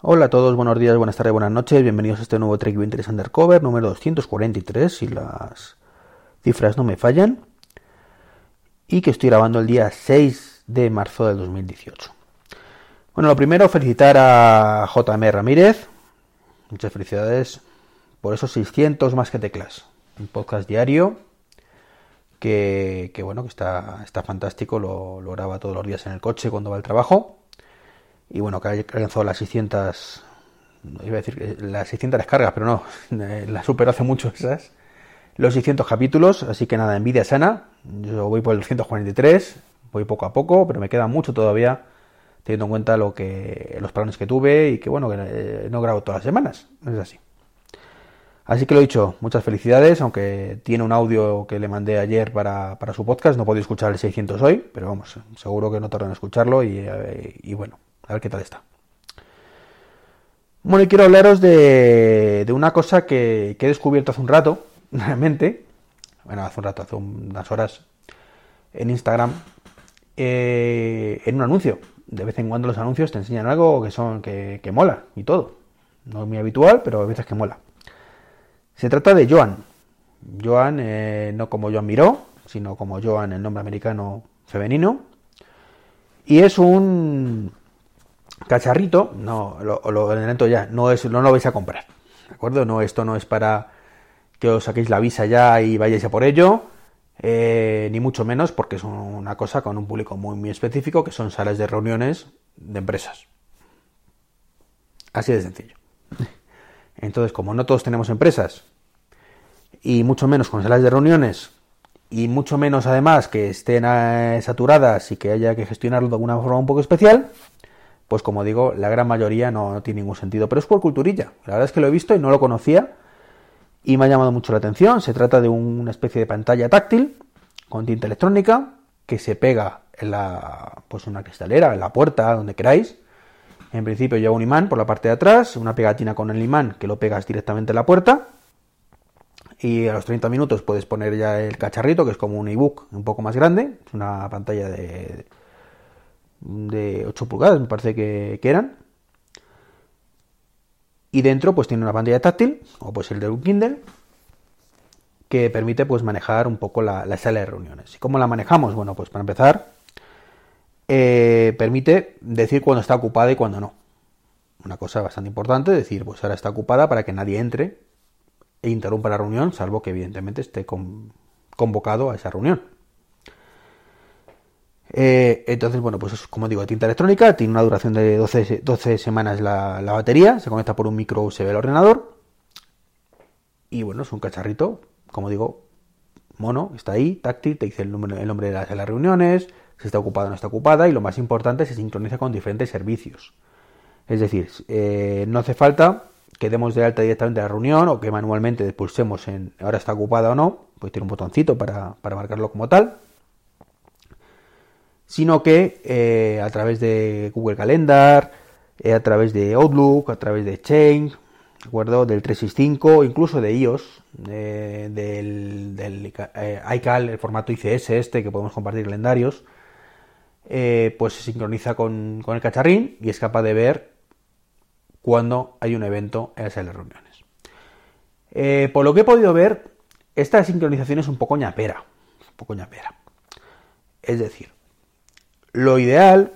Hola a todos, buenos días, buenas tardes, buenas noches, bienvenidos a este nuevo Trek Interest Undercover número 243, si las cifras no me fallan, y que estoy grabando el día 6 de marzo del 2018. Bueno, lo primero, felicitar a JM Ramírez, muchas felicidades por esos 600 más que teclas, un podcast diario que, bueno, que está, está fantástico, lo, lo graba todos los días en el coche cuando va al trabajo y bueno, que ha alcanzado las 600, iba a decir las 600 descargas, pero no, la superó hace mucho esas, los 600 capítulos, así que nada, envidia sana, yo voy por el 243, voy poco a poco, pero me queda mucho todavía, teniendo en cuenta lo que los planes que tuve y que bueno, que eh, no grabo todas las semanas, es así. Así que lo dicho, muchas felicidades, aunque tiene un audio que le mandé ayer para, para su podcast, no podía escuchar el 600 hoy, pero vamos, seguro que no tardan en escucharlo y, eh, y bueno, a ver qué tal está. Bueno, y quiero hablaros de, una cosa que, he descubierto hace un rato, realmente. Bueno, hace un rato, hace unas horas, en Instagram, eh, en un anuncio. De vez en cuando los anuncios te enseñan algo que son que, mola y todo. No es muy habitual, pero a veces que mola. Se trata de Joan. Joan, eh, no como Joan Miró, sino como Joan, el nombre americano femenino. Y es un, cacharrito, no, lo, lo ya, no, es, no lo vais a comprar, ¿de acuerdo? No, esto no es para que os saquéis la visa ya y vayáis a por ello, eh, ni mucho menos porque es una cosa con un público muy, muy específico, que son salas de reuniones de empresas. Así de sencillo. Entonces, como no todos tenemos empresas, y mucho menos con salas de reuniones, y mucho menos además que estén eh, saturadas y que haya que gestionarlo de alguna forma un poco especial, pues como digo, la gran mayoría no, tiene ningún sentido. Pero es por culturilla. La verdad es que lo he visto y no lo conocía y me ha llamado mucho la atención. Se trata de una especie de pantalla táctil con tinta electrónica que se pega en la, pues una cristalera, en la puerta, donde queráis. En principio lleva un imán por la parte de atrás, una pegatina con el imán que lo pegas directamente en la puerta. Y a los 30 minutos puedes poner ya el cacharrito, que es como un ebook un poco más grande. Una pantalla de de 8 pulgadas, me parece que, eran. Y dentro pues tiene una pantalla táctil, o pues el de un Kindle, que permite pues manejar un poco la, sala de reuniones. ¿Y cómo la manejamos? Bueno, pues para empezar, eh, permite decir cuando está ocupada y cuando no. Una cosa bastante importante, decir pues ahora está ocupada para que nadie entre e interrumpa la reunión, salvo que evidentemente esté convocado a esa reunión. Eh, entonces, bueno, pues como digo, tinta electrónica, tiene una duración de 12, 12 semanas la, batería, se conecta por un micro USB al ordenador. Y bueno, es un cacharrito, como digo, mono, está ahí, táctil, te dice el, nombre, de las, reuniones, si está ocupada o no está ocupada, y lo más importante, se sincroniza con diferentes servicios. Es decir, eh, no hace falta que demos de alta directamente la reunión o que manualmente pulsemos en ahora está ocupada o no, pues tiene un botoncito para marcarlo como tal sino que eh, a través de Google Calendar, eh, a través de Outlook, a través de Change, acuerdo? Del 365, incluso de iOS, del, del eh, iCal, el formato ICS este que podemos compartir calendarios, pues se sincroniza con, el cacharrín y es capaz de ver cuando hay un evento en esas reuniones. por lo que he podido ver, esta sincronización es un poco ñapera, un poco ñapera. Es decir, lo ideal,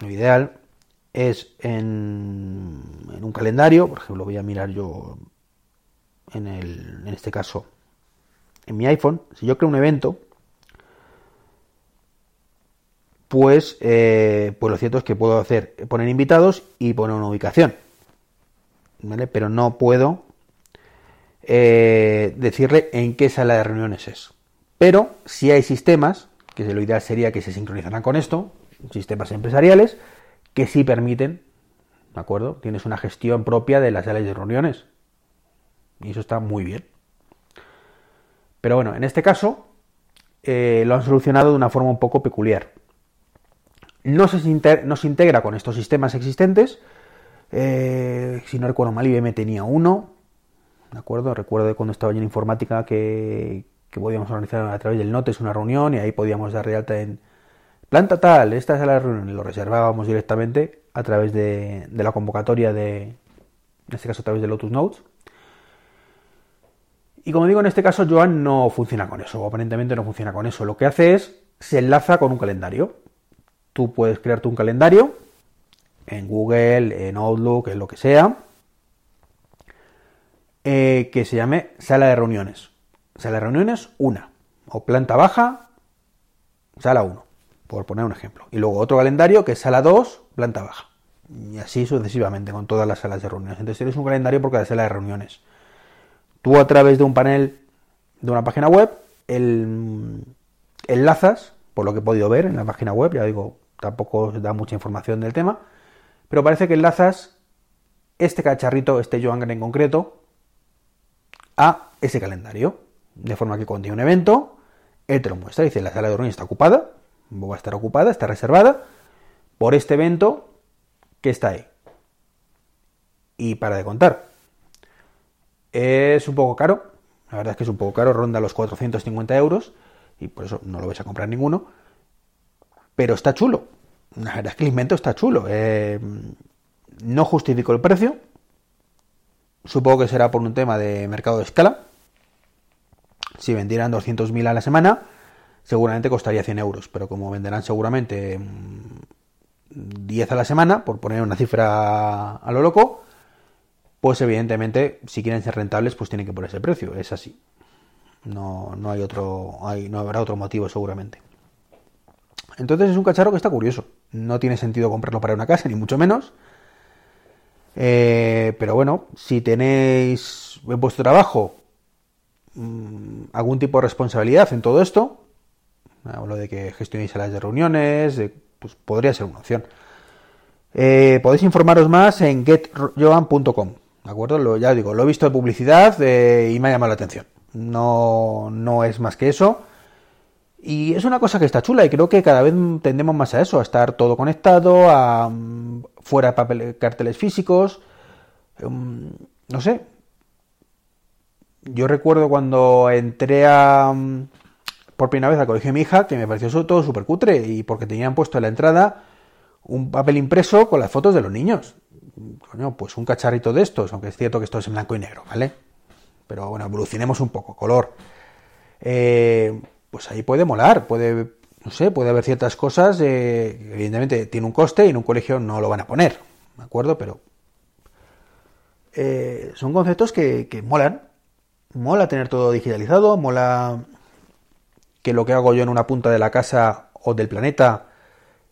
lo ideal es en, un calendario, por ejemplo, voy a mirar yo en, el, en este caso en mi iPhone, si yo creo un evento, pues, eh, pues lo cierto es que puedo hacer poner invitados y poner una ubicación, ¿vale? Pero no puedo eh, decirle en qué sala de reuniones es. Pero si hay sistemas que lo ideal sería que se sincronizaran con esto, sistemas empresariales, que sí permiten, ¿de acuerdo? Tienes una gestión propia de las salas de reuniones. Y eso está muy bien. Pero bueno, en este caso eh, lo han solucionado de una forma un poco peculiar. No se, integra con estos sistemas existentes. Eh, si no recuerdo mal, IBM tenía uno. ¿De acuerdo? Recuerdo cuando estaba yo en informática que, que podíamos organizar a través del Notes una reunión y ahí podíamos dar de alta en planta tal, esta es la reunión y lo reservábamos directamente a través de, la convocatoria de, en este caso a través de Lotus Notes. Y como digo, en este caso Joan no funciona con eso, aparentemente no funciona con eso. Lo que hace es, se enlaza con un calendario. Tú puedes crearte un calendario en Google, en Outlook, en lo que sea, eh, que se llame sala de reuniones. Sala de reuniones una o planta baja, sala 1, por poner un ejemplo. Y luego otro calendario que es sala 2, planta baja. Y así sucesivamente con todas las salas de reuniones. Entonces tienes un calendario por cada sala de reuniones. Tú a través de un panel de una página web, el, enlazas, por lo que he podido ver en la página web, ya digo, tampoco da mucha información del tema, pero parece que enlazas este cacharrito, este Joan en concreto, a ese calendario. De forma que cuando tiene un evento, él te lo muestra, dice, la sala de reunión está ocupada, va a estar ocupada, está reservada por este evento que está ahí. Y para de contar. Es un poco caro, la verdad es que es un poco caro, ronda los 450 euros, y por eso no lo vais a comprar ninguno, pero está chulo. La verdad es que el invento está chulo. Eh, no justifico el precio, supongo que será por un tema de mercado de escala, si vendieran 200.000 a la semana, seguramente costaría 100 euros, pero como venderán seguramente 10 mm, a la semana, por poner una cifra a lo loco, pues evidentemente, si quieren ser rentables, pues tienen que poner ese precio, es así. No, no hay otro, hay, no habrá otro motivo seguramente. Entonces es un cacharro que está curioso. No tiene sentido comprarlo para una casa, ni mucho menos. Eh, pero bueno, si tenéis en vuestro trabajo Mm, algún tipo de responsabilidad en todo esto, hablo de que gestionéis salas de reuniones, pues podría ser una opción. Eh, podéis informaros más en getjoan.com, ¿de acuerdo? Ya digo, lo he visto de publicidad eh, y me ha llamado la atención. No, no es más que eso. Y es una cosa que está chula y creo que cada vez tendemos más a eso, a estar todo conectado, a mm, fuera papel, carteles físicos. Mm, no sé, yo recuerdo cuando entré a, mm, por primera vez al colegio de mi hija, que me pareció todo súper cutre, y porque tenían puesto en la entrada un papel impreso con las fotos de los niños. Coño, pues un cacharrito de estos, aunque es cierto que esto es en blanco y negro, ¿vale? Pero bueno, evolucionemos un poco, color. Eh, pues ahí puede molar, puede, no sé, puede haber ciertas cosas, eh, evidentemente tiene un coste y en un colegio no lo van a poner, ¿de acuerdo? Pero eh, son conceptos que, que molan, mola tener todo digitalizado, mola que lo que hago yo en una punta de la casa o del planeta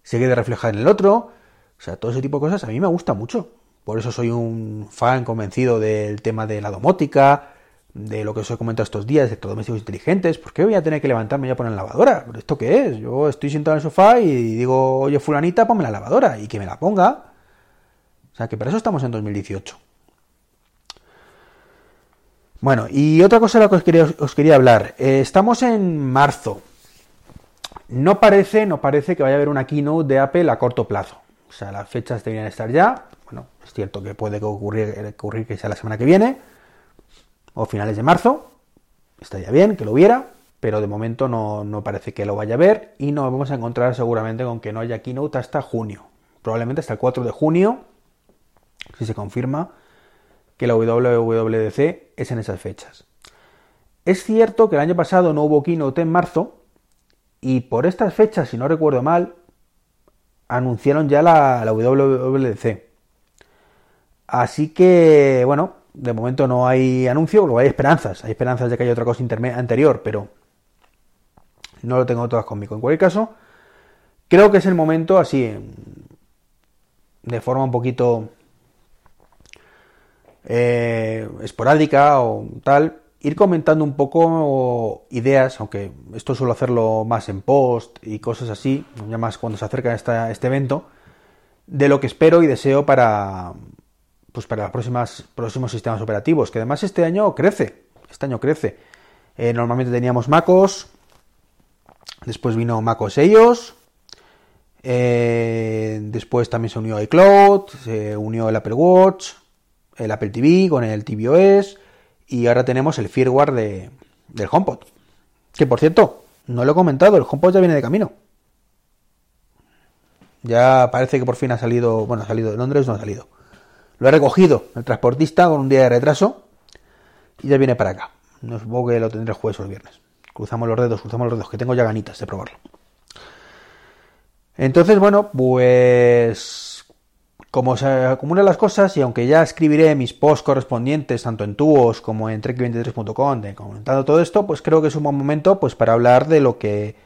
se quede reflejado en el otro. O sea, todo ese tipo de cosas a mí me gusta mucho. Por eso soy un fan convencido del tema de la domótica, de lo que os he comentado estos días, de domésticos inteligentes. ¿Por qué voy a tener que levantarme y a poner la lavadora? ¿Esto qué es? Yo estoy sentado en el sofá y digo, oye, fulanita, ponme la lavadora y que me la ponga. O sea, que para eso estamos en 2018. Bueno, y otra cosa de la que os quería, hablar. Eh, estamos en marzo. No parece, no parece que vaya a haber una keynote de Apple a corto plazo. O sea, las fechas deberían estar ya. Bueno, es cierto que puede ocurrir, ocurrir que sea la semana que viene o finales de marzo. Estaría bien que lo hubiera, pero de momento no, no parece que lo vaya a ver y nos vamos a encontrar seguramente con que no haya keynote hasta junio. Probablemente hasta el 4 de junio, si se confirma que la WWDC es en esas fechas. Es cierto que el año pasado no hubo keynote en marzo y por estas fechas, si no recuerdo mal, anunciaron ya la, la WWDC. Así que, bueno, de momento no hay anuncio, porque hay esperanzas. Hay esperanzas de que haya otra cosa anterior, pero no lo tengo todas conmigo. En cualquier caso, creo que es el momento así, de forma un poquito eh, esporádica o tal, ir comentando un poco ideas, aunque esto suelo hacerlo más en post y cosas así, ya más cuando se acerca esta, este evento, de lo que espero y deseo para, pues para los próximos sistemas operativos, que además este año crece, este año crece. Eh, normalmente teníamos MacOS, después vino MacOS ellos, eh, después también se unió iCloud, se unió el Apple Watch, el Apple TV con el tvOS y ahora tenemos el firmware de, del HomePod. Que por cierto, no lo he comentado, el HomePod ya viene de camino. Ya parece que por fin ha salido, bueno, ha salido de Londres, no ha salido. Lo ha recogido el transportista con un día de retraso y ya viene para acá. No supongo que lo tendré el jueves o el viernes. Cruzamos los dedos, cruzamos los dedos, que tengo ya ganitas de probarlo. Entonces, bueno, pues como se acumulan las cosas y aunque ya escribiré mis posts correspondientes tanto en Tuos como en trek23.com comentando todo esto, pues creo que es un buen momento pues para hablar de lo que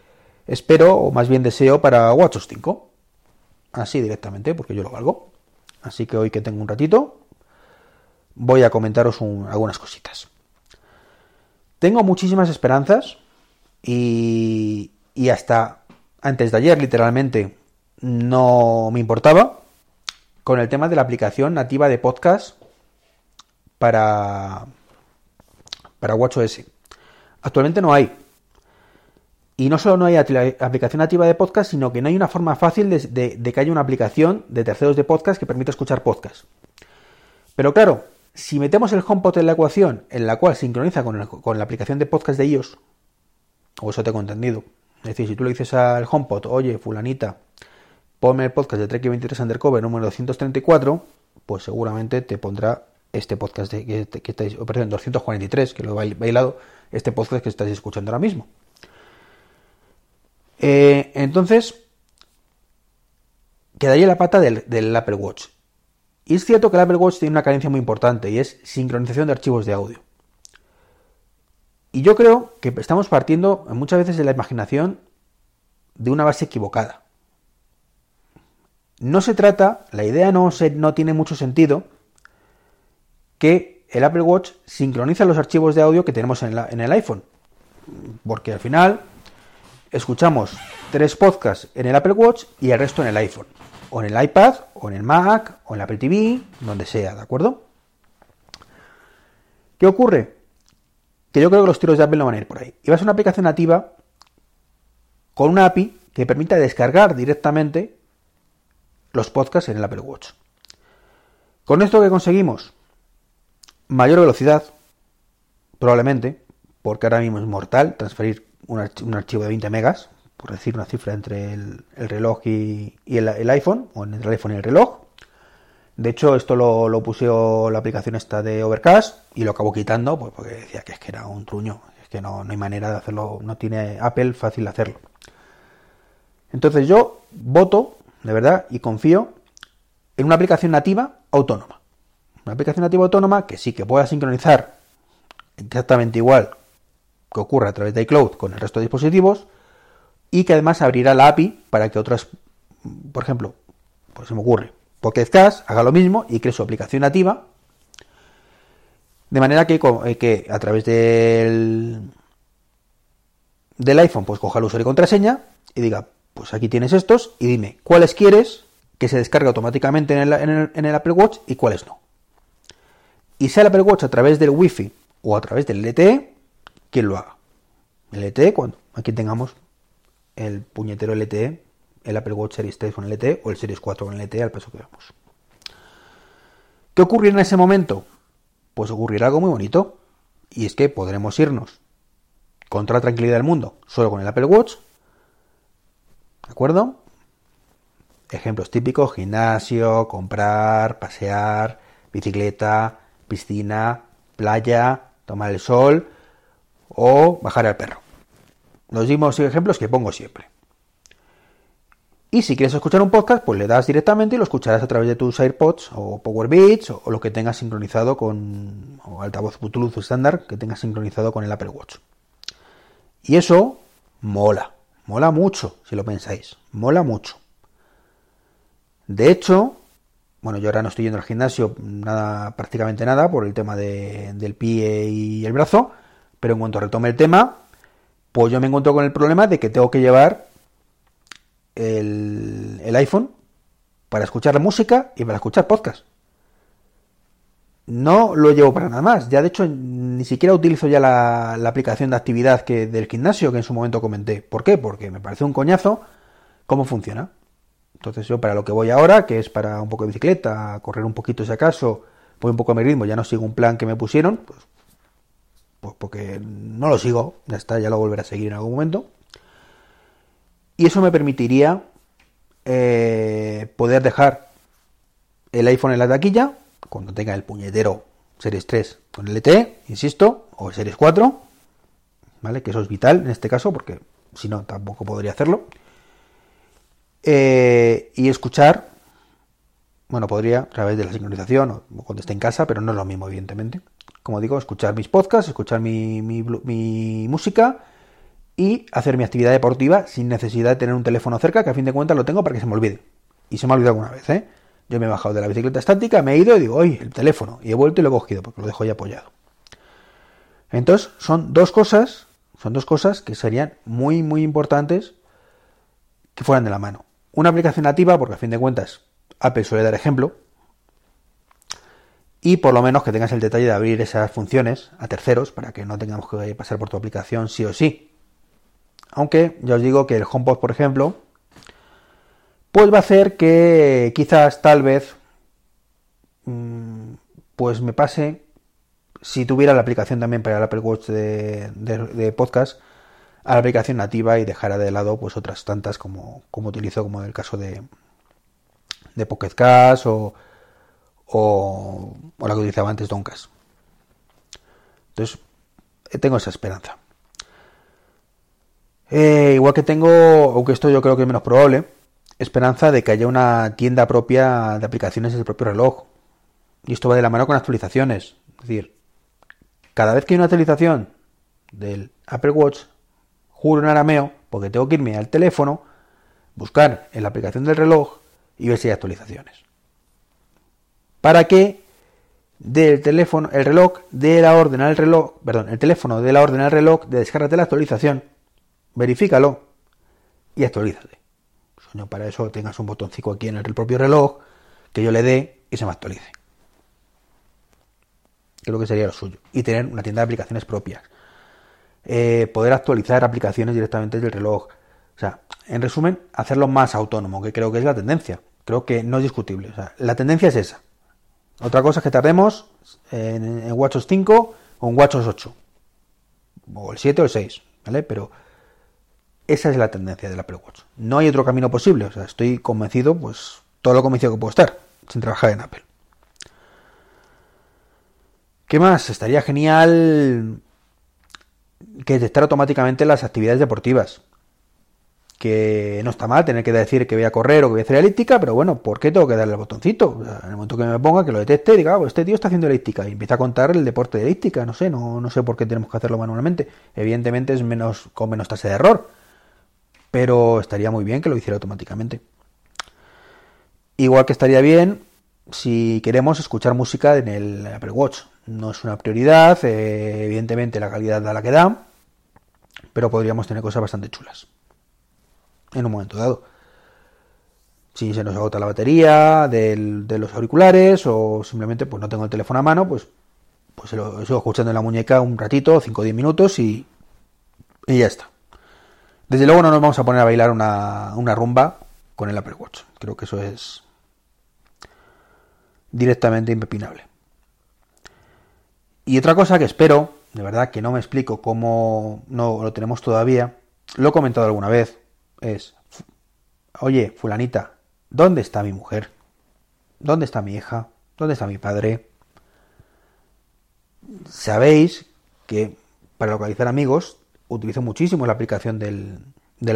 espero o más bien deseo para WatchOS 5. Así directamente, porque yo lo valgo. Así que hoy que tengo un ratito, voy a comentaros algunas cositas. Tengo muchísimas esperanzas y, y hasta antes de ayer, literalmente, no me importaba con el tema de la aplicación nativa de podcast para, para WatchOS. Actualmente no hay. Y no solo no hay aplicación nativa de podcast, sino que no hay una forma fácil de, que haya una aplicación de terceros de podcast que permita escuchar podcast. Pero claro, si metemos el HomePod en la ecuación, en la cual sincroniza con, con la aplicación de podcast de iOS, o eso tengo entendido. Es decir, si tú le dices al HomePod, oye, fulanita, ponme el podcast de Trek 23 Undercover número 234, pues seguramente te pondrá este podcast de, que, estáis, perdón, 243, que lo he bailado, este podcast que estáis escuchando ahora mismo. Eh, entonces, quedaría la pata del, del, Apple Watch. Y es cierto que el Apple Watch tiene una carencia muy importante y es sincronización de archivos de audio. Y yo creo que estamos partiendo muchas veces de la imaginación de una base equivocada. No se trata, la idea no, tiene mucho sentido que el Apple Watch sincroniza los archivos de audio que tenemos en, en el iPhone. Porque al final escuchamos tres podcasts en el Apple Watch y el resto en el iPhone. O en el iPad, o en el Mac, o en el Apple TV, donde sea, ¿de acuerdo? ¿Qué ocurre? Que yo creo que los tiros de Apple no van a ir por ahí. Y va a ser una aplicación nativa con una API que permita descargar directamente los podcasts en el Apple Watch. ¿Con esto que conseguimos? Mayor velocidad, probablemente, porque ahora mismo es mortal transferir un, archivo de 20 megas, por decir una cifra entre el, reloj y, el, iPhone, o entre el iPhone y el reloj. De hecho, esto lo, lo la aplicación esta de Overcast y lo acabo quitando pues porque decía que es que era un truño, es que no, no hay manera de hacerlo, no tiene Apple fácil hacerlo. Entonces yo voto de verdad, y confío en una aplicación nativa autónoma. Una aplicación nativa autónoma que sí que pueda sincronizar exactamente igual que ocurre a través de iCloud con el resto de dispositivos y que además abrirá la API para que otras, por ejemplo, pues se me ocurre, Podcast haga lo mismo y cree su aplicación nativa de manera que, eh, que a través del, del iPhone pues coja el usuario y contraseña y diga pues aquí tienes estos y dime cuáles quieres que se descargue automáticamente en el, Apple Watch y cuáles no. Y sea el Apple Watch a través del Wi-Fi o a través del LTE, quien lo haga. El LTE cuando aquí tengamos el puñetero LTE, el Apple Watch Series 3 con LTE o el Series 4 con LTE al peso que vemos. ¿Qué ocurrirá en ese momento? Pues ocurrirá algo muy bonito. Y es que podremos irnos contra la tranquilidad del mundo solo con el Apple Watch ¿De acuerdo? Ejemplos típicos, gimnasio, comprar, pasear, bicicleta, piscina, playa, tomar el sol o bajar al perro. Los mismos ejemplos que pongo siempre. Y si quieres escuchar un podcast, pues le das directamente y lo escucharás a través de tus AirPods o Power Beats o, lo que tengas sincronizado con o altavoz Bluetooth estándar que tengas sincronizado con el Apple Watch. Y eso mola. Mola mucho, si lo pensáis. Mola mucho. De hecho, bueno, yo ahora no estoy yendo al gimnasio nada, prácticamente nada, por el tema del pie y el brazo, pero en cuanto retome el tema, pues yo me encuentro con el problema de que tengo que llevar el, el iPhone para escuchar la música y para escuchar podcast no lo llevo para nada más. Ya de hecho ni siquiera utilizo ya la, aplicación de actividad que del gimnasio que en su momento comenté. ¿Por qué? Porque me parece un coñazo cómo funciona. Entonces yo para lo que voy ahora, que es para un poco de bicicleta, correr un poquito si acaso, voy un poco a mi ritmo, ya no sigo un plan que me pusieron, pues, pues porque no lo sigo, ya está, ya lo volveré a seguir en algún momento. Y eso me permitiría eh, poder dejar el iPhone en la taquilla cuando tenga el puñetero Series 3 con LTE, insisto, o Series 4, ¿vale? Que eso es vital en este caso porque si no tampoco podría hacerlo. Eh, y escuchar, bueno, podría a través de la sincronización o cuando esté en casa, pero no es lo mismo, evidentemente. Como digo, escuchar mis podcasts, escuchar mi, mi música y hacer mi actividad deportiva sin necesidad de tener un teléfono cerca, que a fin de cuentas lo tengo para que se me olvide. Y se me ha olvidado alguna vez, ¿eh? Yo me he bajado de la bicicleta estática, me he ido y digo, oye, el teléfono. Y he vuelto y lo he cogido porque lo dejo ahí apoyado. Entonces, son dos cosas, son dos cosas que serían muy, muy importantes que fueran de la mano. Una aplicación nativa, porque a fin de cuentas Apple suele dar ejemplo, y por lo menos que tengas el detalle de abrir esas funciones a terceros para que no tengamos que pasar por tu aplicación sí o sí. Aunque ya os digo que el HomePod, por ejemplo, pues va a hacer que quizás, tal vez, mm, pues me pase, si tuviera la aplicación también para el Apple Watch de, podcast, a la aplicación nativa y dejara de lado pues otras tantas como, como utilizo, como en el caso de, de Pocket Cash o, o, la que utilizaba antes Doncas. Entonces, tengo esa esperanza. Eh, igual que tengo, aunque esto yo creo que es menos probable, esperanza de que haya una tienda propia de aplicaciones del propio reloj. Y esto va de la mano con actualizaciones. Es decir, cada vez que hay una actualización del Apple Watch, juro en arameo, porque tengo que irme al teléfono, buscar en la aplicación del reloj y ver si hay actualizaciones. Para que del teléfono, el reloj de la orden al reloj, perdón, el teléfono de la orden al reloj de descarga de la actualización, verifícalo y actualízate para eso tengas un botoncito aquí en el propio reloj que yo le dé y se me actualice. Creo que sería lo suyo. Y tener una tienda de aplicaciones propias. Eh, poder actualizar aplicaciones directamente del reloj. O sea, en resumen, hacerlo más autónomo, que creo que es la tendencia. Creo que no es discutible. La tendencia es esa. Otra cosa es que tardemos en, en WatchOS 5 o en WatchOS 8. O el 7 o el 6. ¿Vale? Pero esa es la tendencia del Apple Watch. No hay otro camino posible. O sea, estoy convencido, pues, todo lo convencido que puedo estar, sin trabajar en Apple. ¿Qué más? Estaría genial que detectar automáticamente las actividades deportivas. Que no está mal tener que decir que voy a correr o que voy a hacer elíptica, pero bueno, ¿por qué tengo que darle el botoncito? en el momento que me ponga, que lo detecte, diga, ah, pues este tío está haciendo elíptica y empieza a contar el deporte de elíptica. No sé, no, no sé por qué tenemos que hacerlo manualmente. Evidentemente es menos con menos tasa de error pero estaría muy bien que lo hiciera automáticamente. Igual que estaría bien si queremos escuchar música en el Apple Watch. No es una prioridad, eh, evidentemente la calidad da la que da, pero podríamos tener cosas bastante chulas en un momento dado. Si se nos agota la batería de los auriculares o simplemente pues no tengo el teléfono a mano, pues, pues lo sigo escuchando en la muñeca un ratito, 5 o 10 minutos y, y ya está. Desde luego no nos vamos a poner a bailar una, rumba con el Apple Watch. Creo que eso es directamente impepinable. Y otra cosa que espero, de verdad que no me explico cómo no lo tenemos todavía, lo he comentado alguna vez, es, oye, fulanita, ¿dónde está mi mujer? ¿Dónde está mi hija? ¿Dónde está mi padre? Sabéis que para localizar amigos utilizo muchísimo la aplicación del,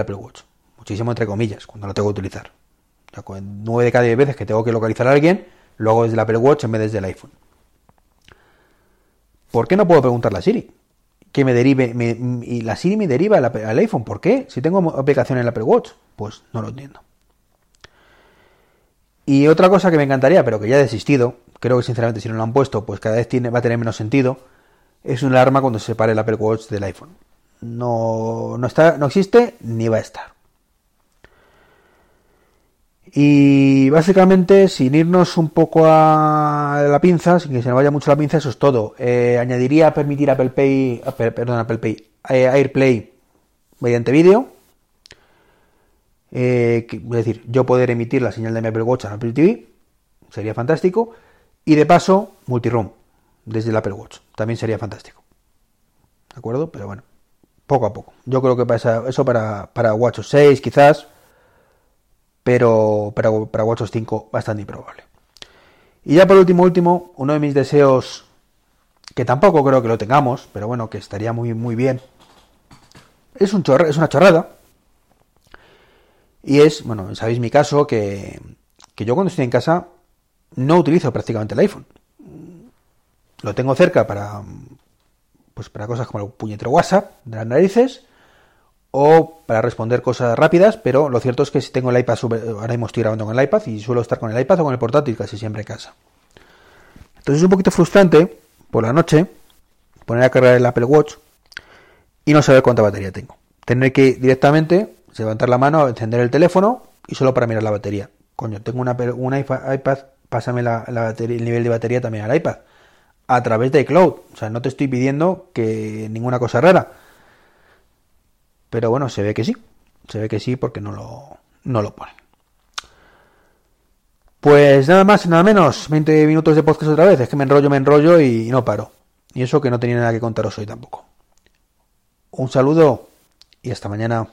Apple Watch. Muchísimo entre comillas, cuando lo tengo que utilizar. O 9 de cada 10 veces que tengo que localizar a alguien, lo hago desde el Apple Watch en vez de desde el iPhone. ¿Por qué no puedo preguntarle a Siri? Que me derive, y la Siri me deriva al, iPhone. ¿Por qué? Si tengo aplicación en el Apple Watch. Pues no lo entiendo. Y otra cosa que me encantaría, pero que ya he desistido, creo que sinceramente si no lo han puesto, pues cada vez va a tener menos sentido, es un alarma cuando se separe el Apple Watch del iPhone no, no, está, no existe ni va a estar. Y básicamente, sin irnos un poco a la pinza, sin que se nos vaya mucho la pinza, eso es todo. Eh, añadiría permitir Apple Pay, perdón, Apple Pay, eh, AirPlay mediante vídeo. Eh, es decir, yo poder emitir la señal de mi Apple Watch a Apple TV, sería fantástico. Y de paso, multiroom desde el Apple Watch, también sería fantástico. ¿De acuerdo? Pero bueno poco a poco. Yo creo que pasa eso para, para WatchOS 6 quizás, pero para, para WatchOS 5 bastante improbable. Y ya por último, último, uno de mis deseos, que tampoco creo que lo tengamos, pero bueno, que estaría muy, muy bien, es, un es una chorrada. Y es, bueno, sabéis mi caso, que, que yo cuando estoy en casa no utilizo prácticamente el iPhone. Lo tengo cerca para, pues para cosas como el puñetero WhatsApp de las narices o para responder cosas rápidas, pero lo cierto es que si tengo el iPad, ahora mismo estoy grabando con el iPad y suelo estar con el iPad o con el portátil casi siempre en casa. Entonces es un poquito frustrante por la noche poner a cargar el Apple Watch y no saber cuánta batería tengo. Tener que directamente levantar la mano, encender el teléfono y solo para mirar la batería. Coño, tengo una, un iPad, pásame la, el nivel de batería también al iPad a través de iCloud. O sea, no te estoy pidiendo que ninguna cosa rara pero bueno, se ve que sí. Se ve que sí porque no lo, no lo ponen. Pues nada más, nada menos. 20 minutos de podcast otra vez. Es que me enrollo, me enrollo y no paro. Y eso que no tenía nada que contaros hoy tampoco. Un saludo y hasta mañana.